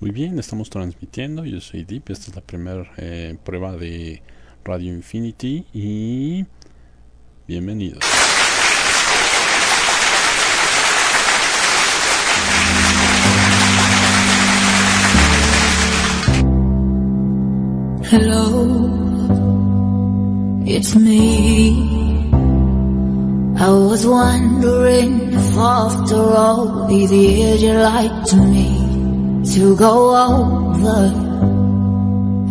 Muy bien, estamos transmitiendo. Yo soy Deep. Esta es la primera eh, prueba de Radio Infinity y bienvenidos. Hello, it's me. I was wondering if after all these years you like to me to go over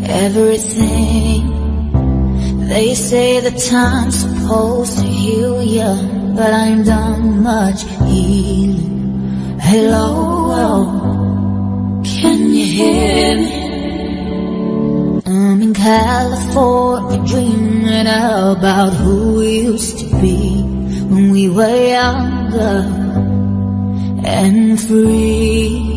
everything. They say the time's supposed to heal ya, but I'm done much healing. Hello, oh, can you hear me? I'm in California dreaming about who we used to be when we were younger and free.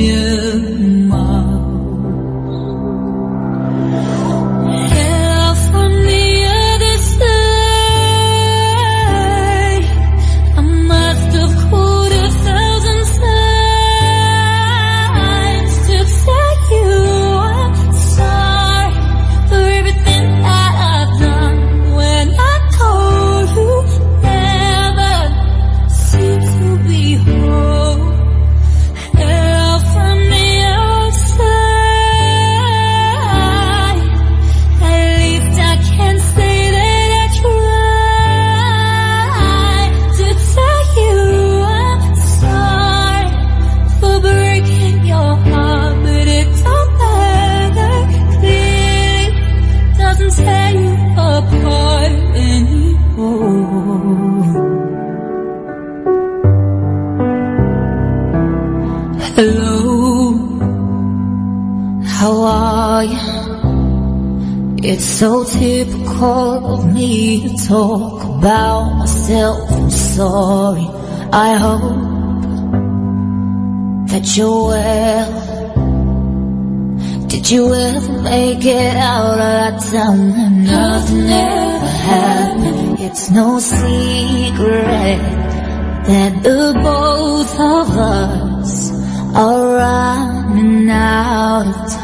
so typical of me to talk about myself. I'm sorry. I hope that you're well. Did you ever make it out of that town nothing ever happened? It's no secret that the both of us are running out of time.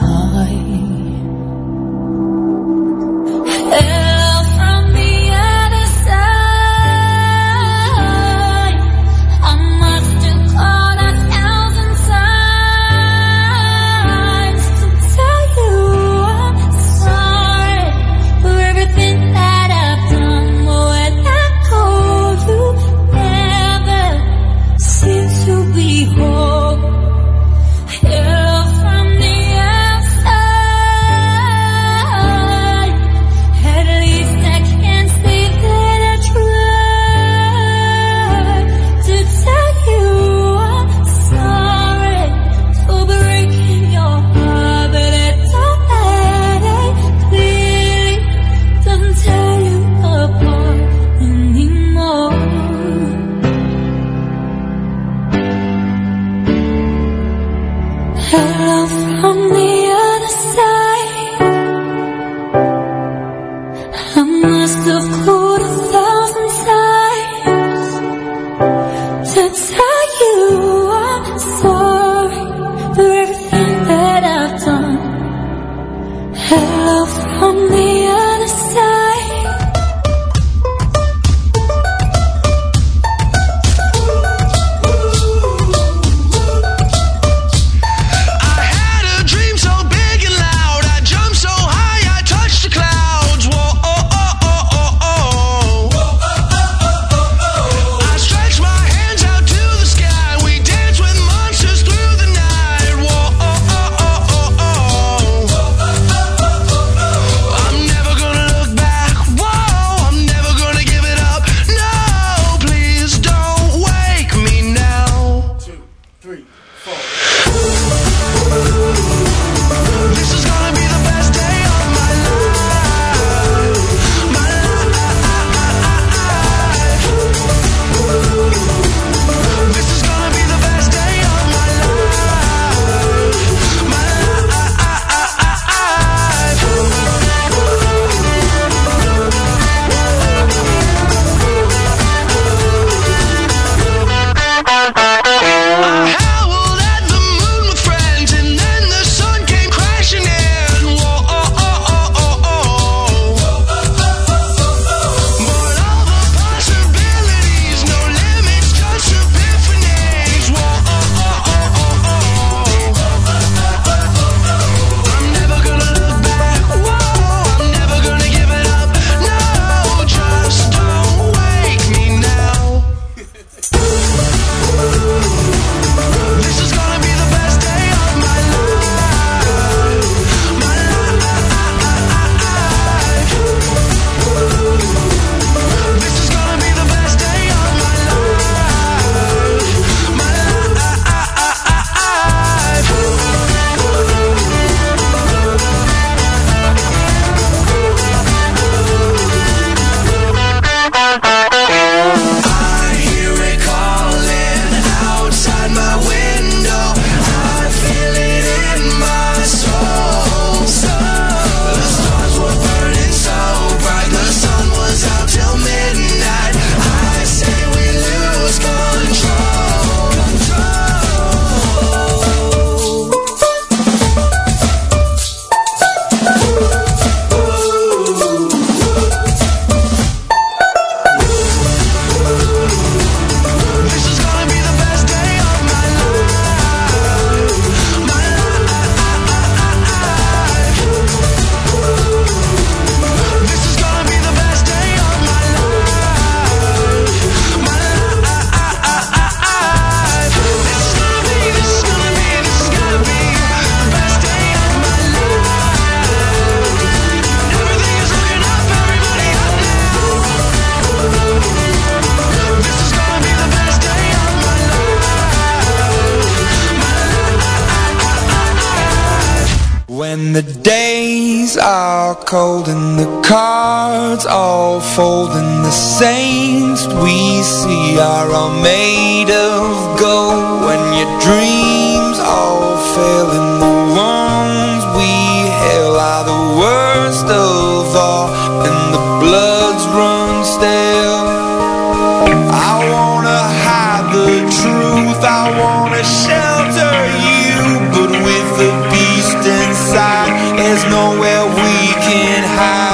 there's nowhere we can hide.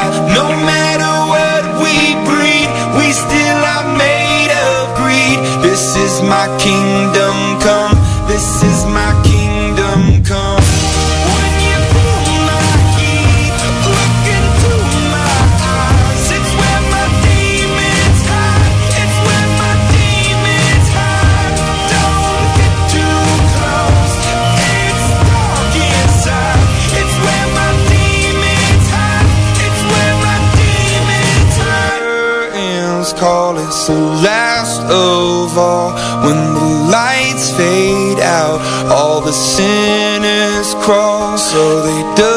Oval When the lights fade out All the sinners crawl So they do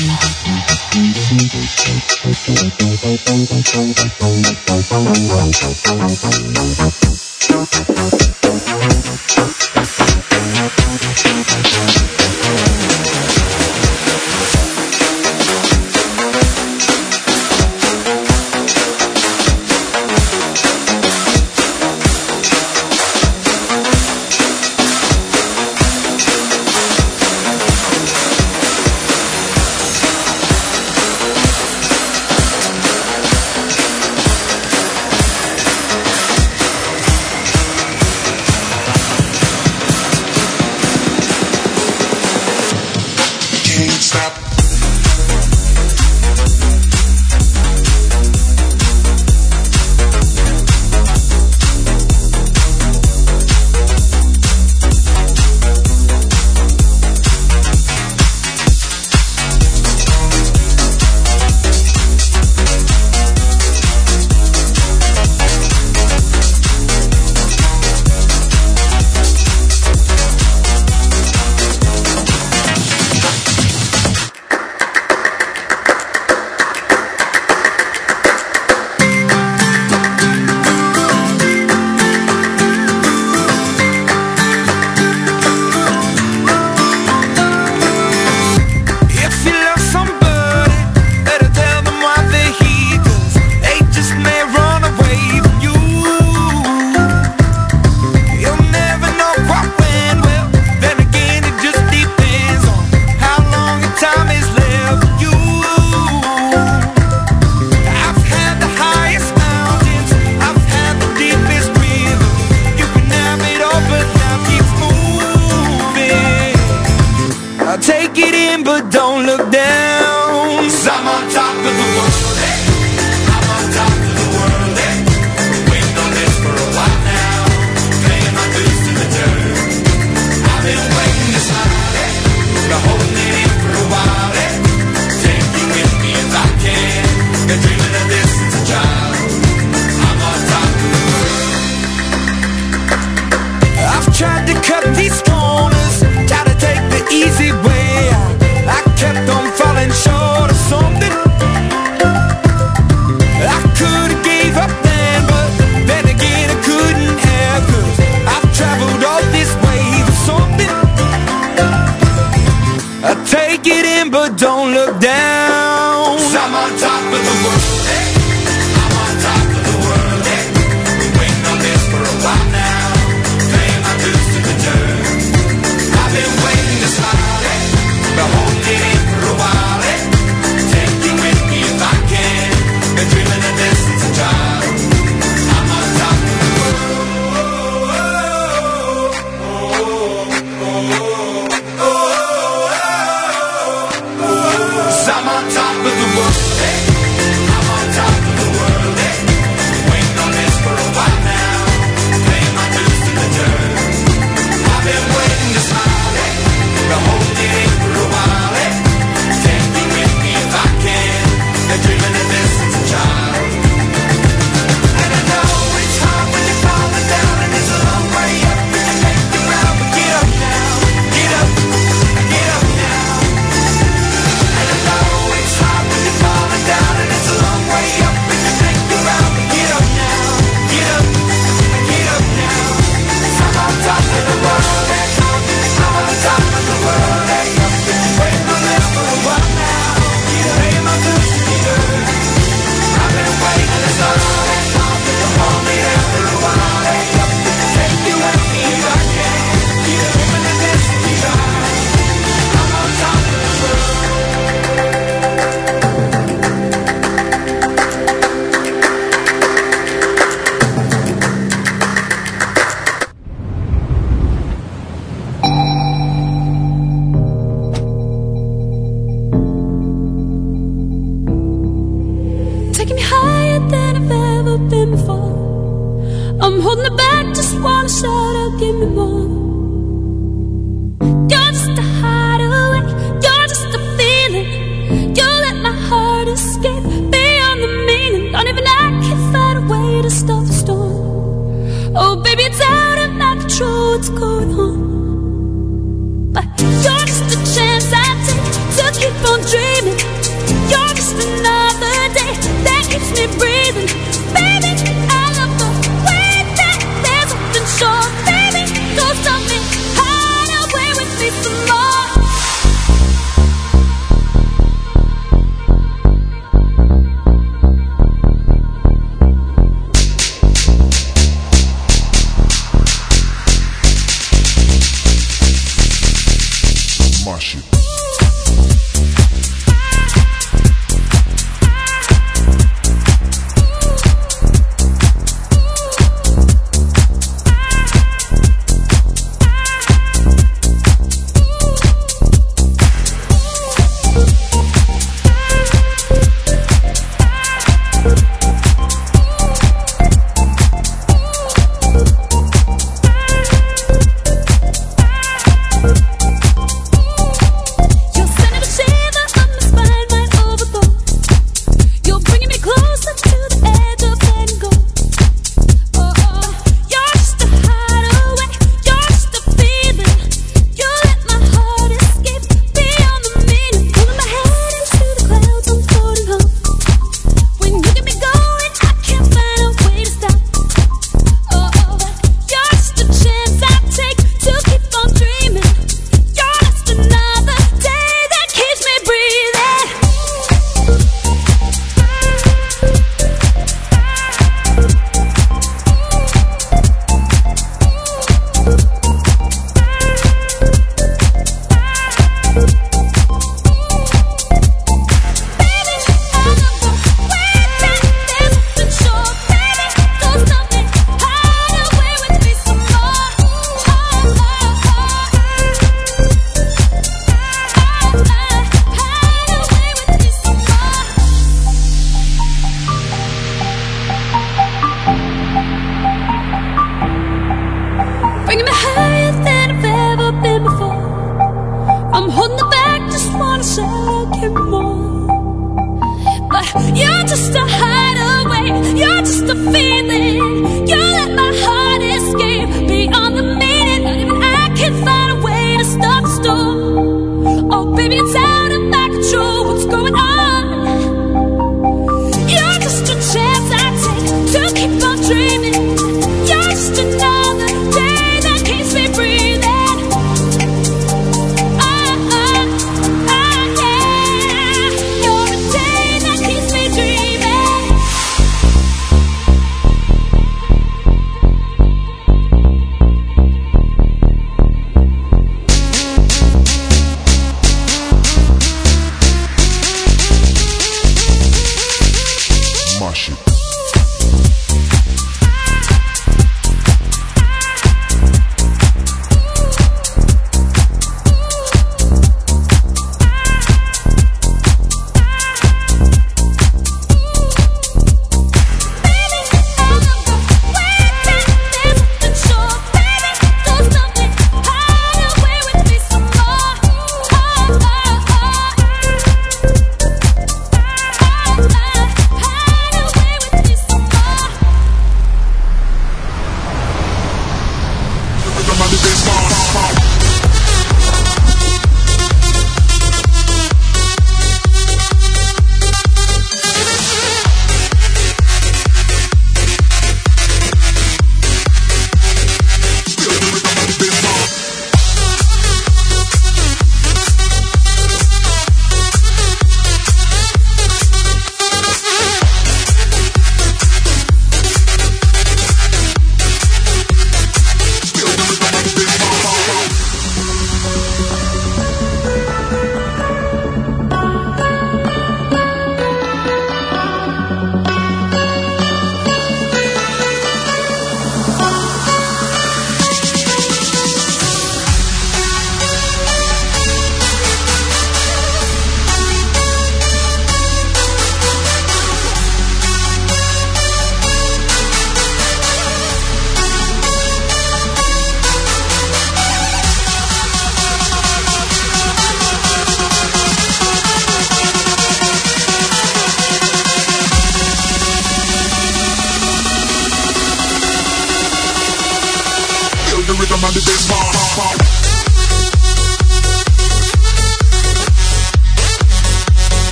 Thank you.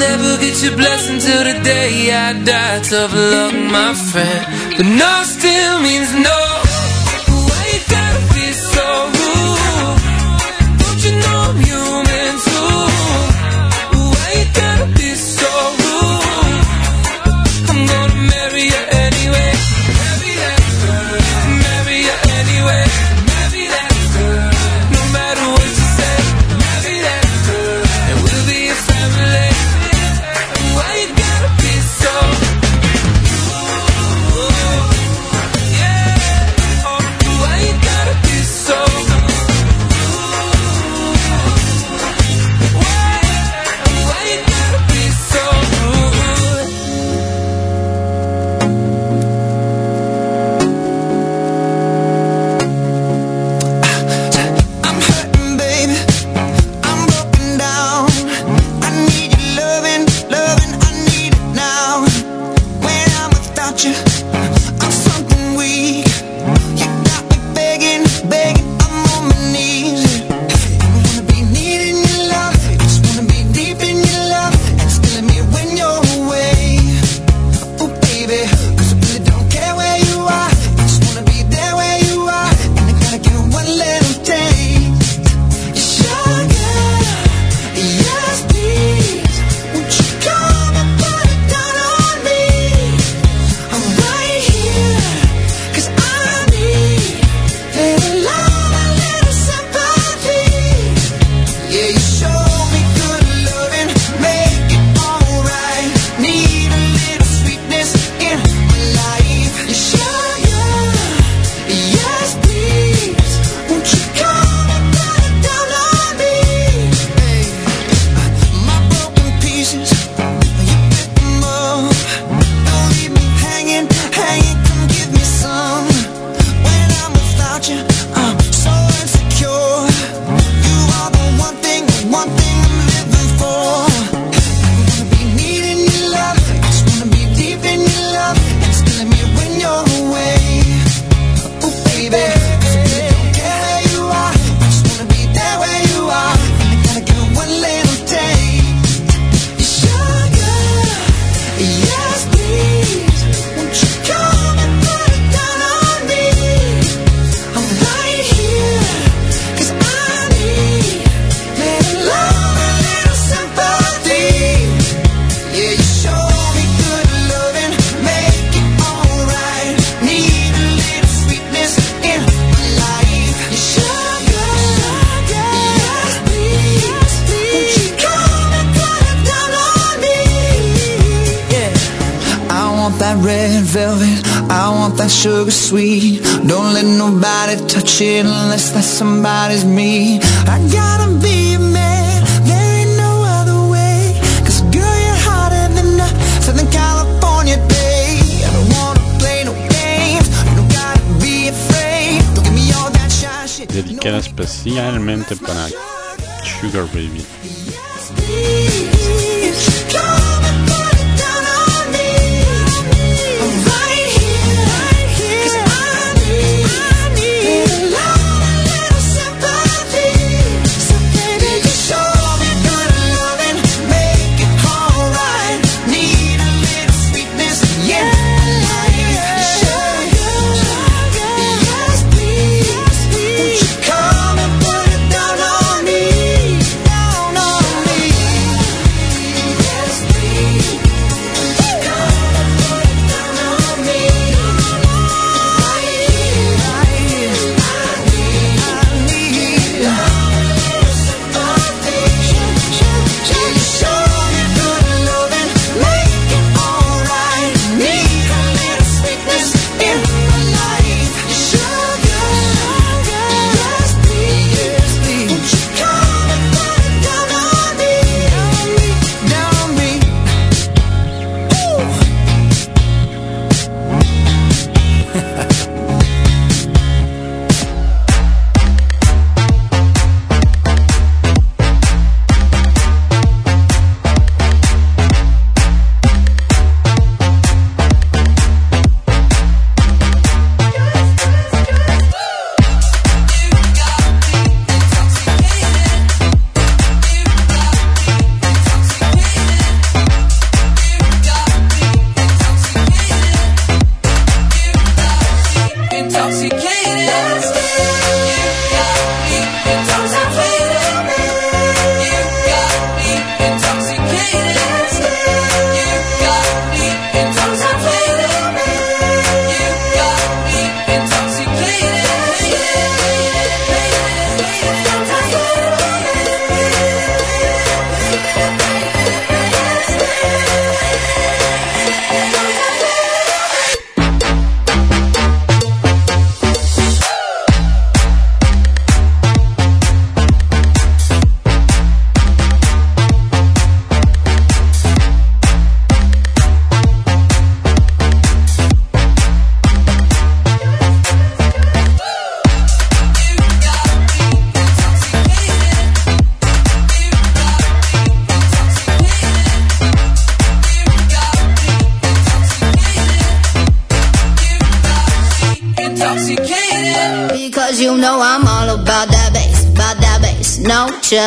never get your blessing till the day I die. Tough luck, my friend. But no.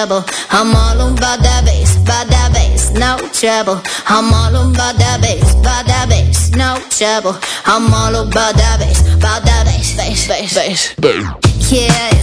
treble. I'm all about that bass, by that bass, no trouble. I'm all about that bass, by that bass, no trouble. I'm all about that bass, by that bass, bass, bass, bass. Yeah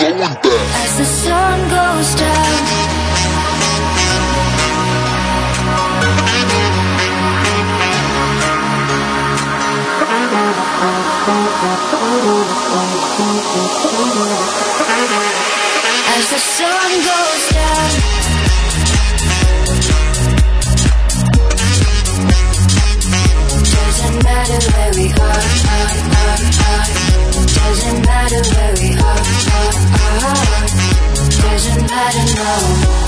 going back. As the sun goes down. As the sun goes down. doesn't matter where we are, are, are, are. Doesn't matter where we are, are, are. Doesn't matter no.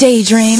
daydream.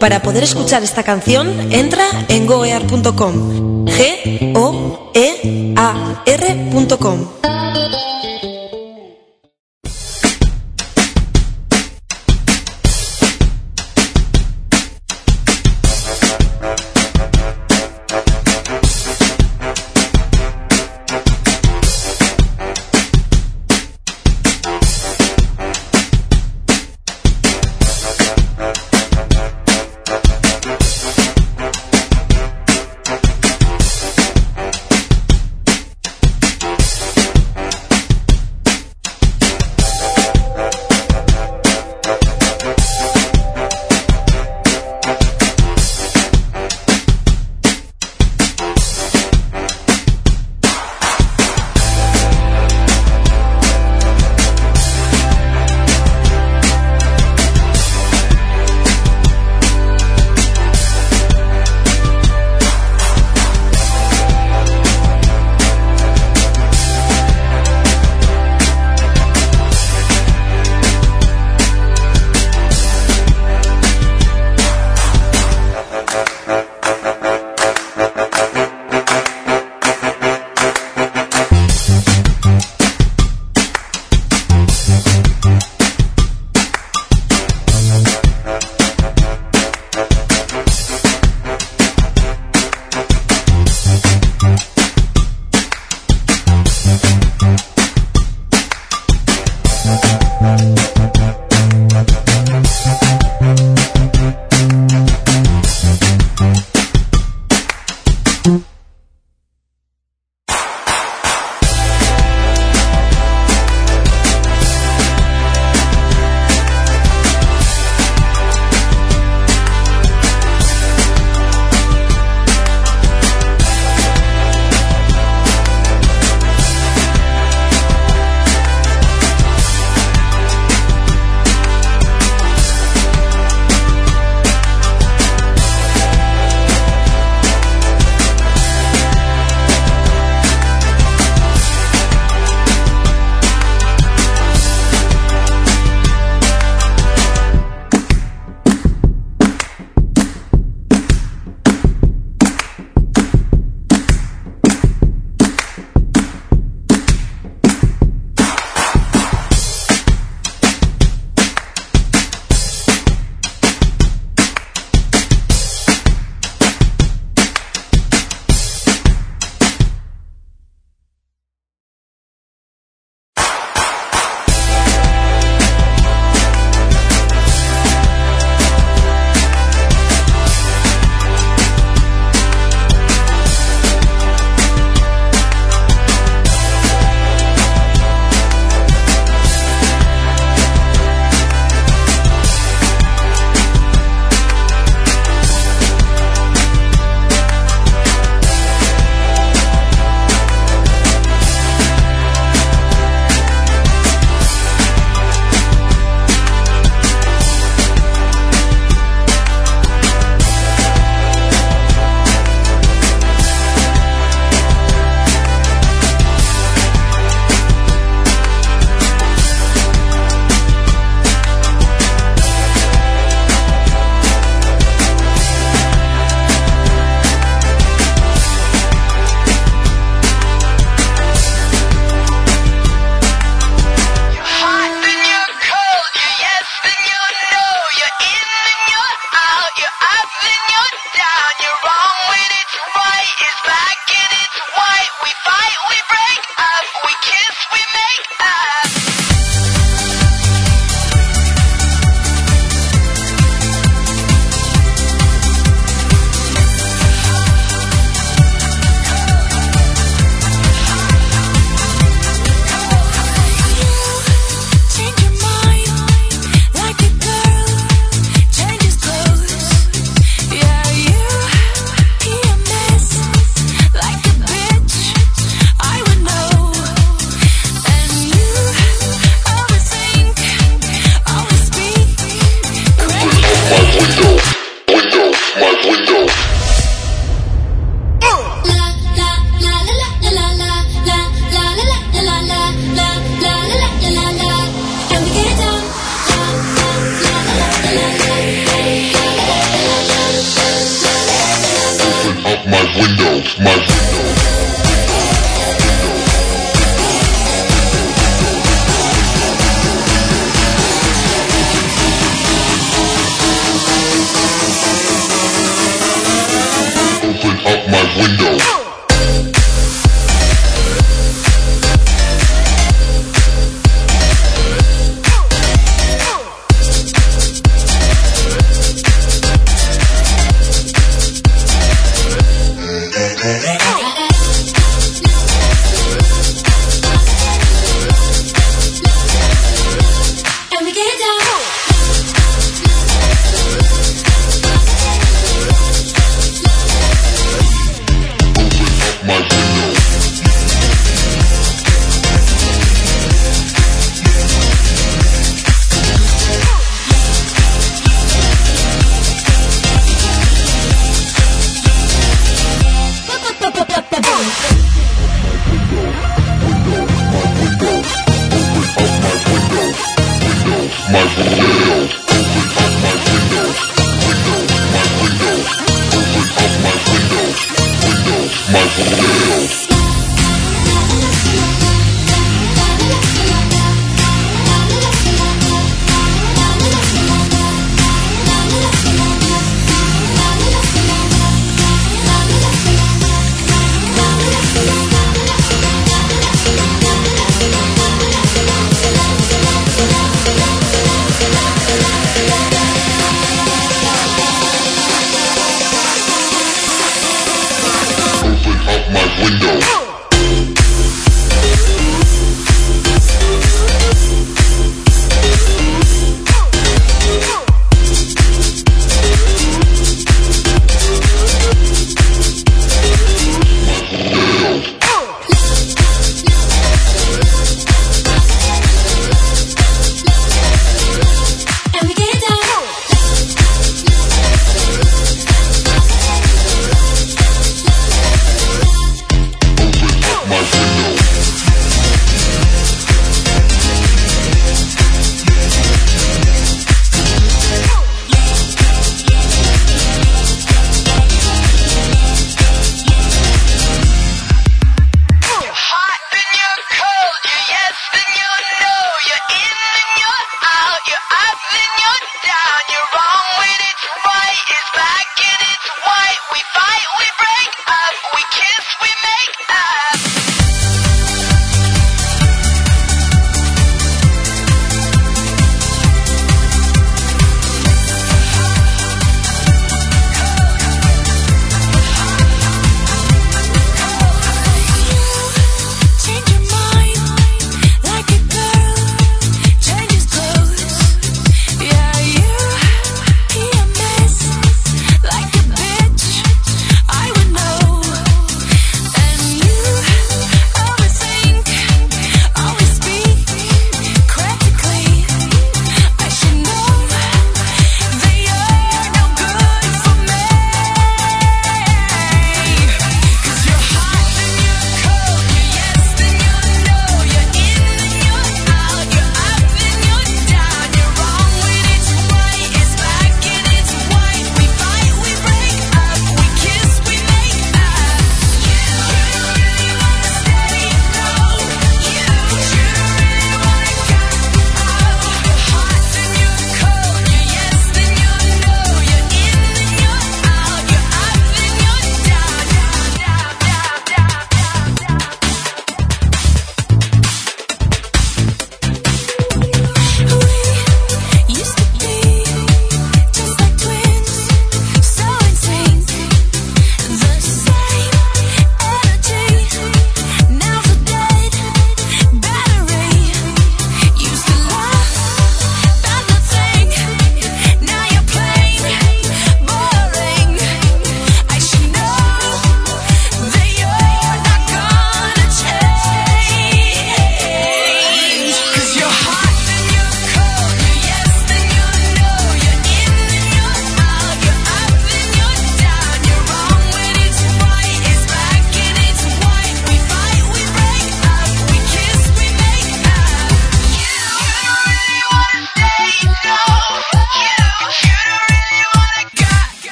Para poder escuchar esta canción, entra en goear.com. G O E A R.com.